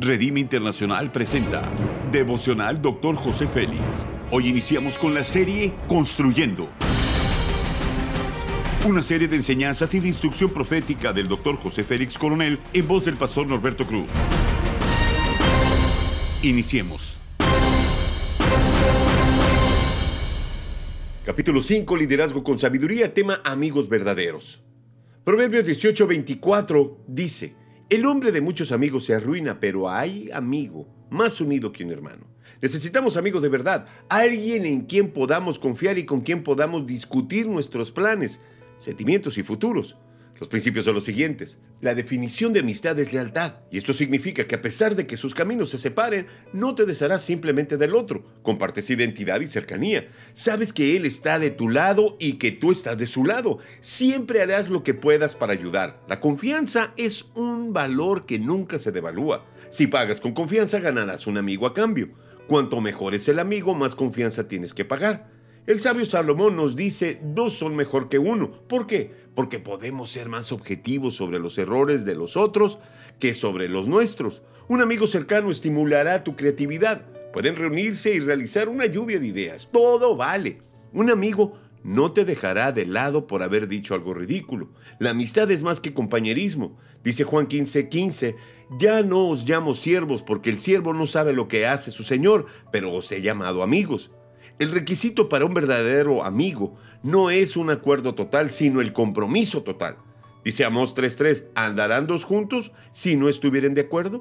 Redime Internacional presenta Devocional Dr. José Félix. Hoy iniciamos con la serie Construyendo. Una serie de enseñanzas y de instrucción profética del Dr. José Félix Coronel en voz del pastor Norberto Cruz. Iniciemos. Capítulo 5, Liderazgo con Sabiduría, tema Amigos Verdaderos. Proverbios 18:24 dice, el hombre de muchos amigos se arruina, pero hay amigo más unido que un hermano. Necesitamos amigos de verdad, alguien en quien podamos confiar y con quien podamos discutir nuestros planes, sentimientos y futuros. Los principios son los siguientes. La definición de amistad es lealtad, y esto significa que a pesar de que sus caminos se separen, no te desharás simplemente del otro. Compartes identidad y cercanía. Sabes que él está de tu lado y que tú estás de su lado. Siempre harás lo que puedas para ayudar. La confianza es un valor que nunca se devalúa. Si pagas con confianza, ganarás un amigo a cambio. Cuanto mejor es el amigo, más confianza tienes que pagar. El sabio Salomón nos dice, dos son mejor que uno. ¿Por qué? Porque podemos ser más objetivos sobre los errores de los otros que sobre los nuestros. Un amigo cercano estimulará tu creatividad. Pueden reunirse y realizar una lluvia de ideas. Todo vale. Un amigo no te dejará de lado por haber dicho algo ridículo. La amistad es más que compañerismo. Dice Juan 15:15, 15, ya no os llamo siervos porque el siervo no sabe lo que hace su Señor, pero os he llamado amigos. El requisito para un verdadero amigo no es un acuerdo total, sino el compromiso total. Dice Amos 3.3, ¿andarán dos juntos si no estuvieran de acuerdo?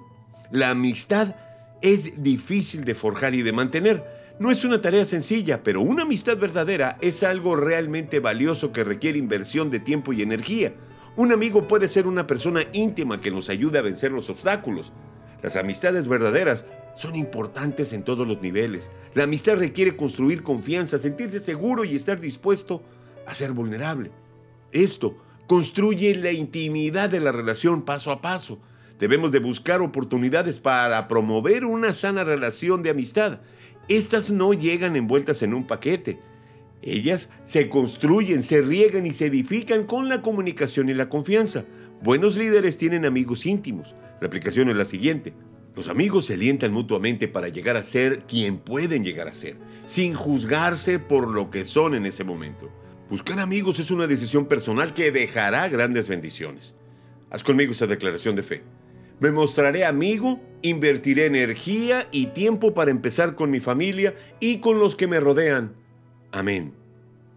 La amistad es difícil de forjar y de mantener. No es una tarea sencilla, pero una amistad verdadera es algo realmente valioso que requiere inversión de tiempo y energía. Un amigo puede ser una persona íntima que nos ayude a vencer los obstáculos. Las amistades verdaderas son importantes en todos los niveles. La amistad requiere construir confianza, sentirse seguro y estar dispuesto a ser vulnerable. Esto construye la intimidad de la relación paso a paso. Debemos de buscar oportunidades para promover una sana relación de amistad. Estas no llegan envueltas en un paquete. Ellas se construyen, se riegan y se edifican con la comunicación y la confianza. Buenos líderes tienen amigos íntimos. La aplicación es la siguiente. Los amigos se alientan mutuamente para llegar a ser quien pueden llegar a ser, sin juzgarse por lo que son en ese momento. Buscar amigos es una decisión personal que dejará grandes bendiciones. Haz conmigo esta declaración de fe. Me mostraré amigo, invertiré energía y tiempo para empezar con mi familia y con los que me rodean. Amén.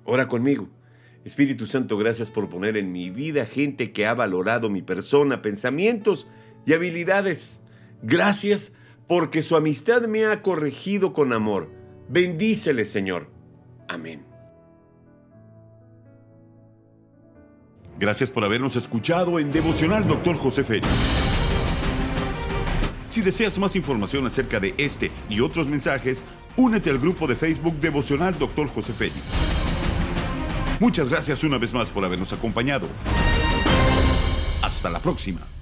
Ora conmigo. Espíritu Santo, gracias por poner en mi vida gente que ha valorado mi persona, pensamientos y habilidades Gracias porque su amistad me ha corregido con amor. Bendícele, Señor. Amén. Gracias por habernos escuchado en Devocional Dr. José Félix. Si deseas más información acerca de este y otros mensajes, únete al grupo de Facebook Devocional Dr. José Félix. Muchas gracias una vez más por habernos acompañado. Hasta la próxima.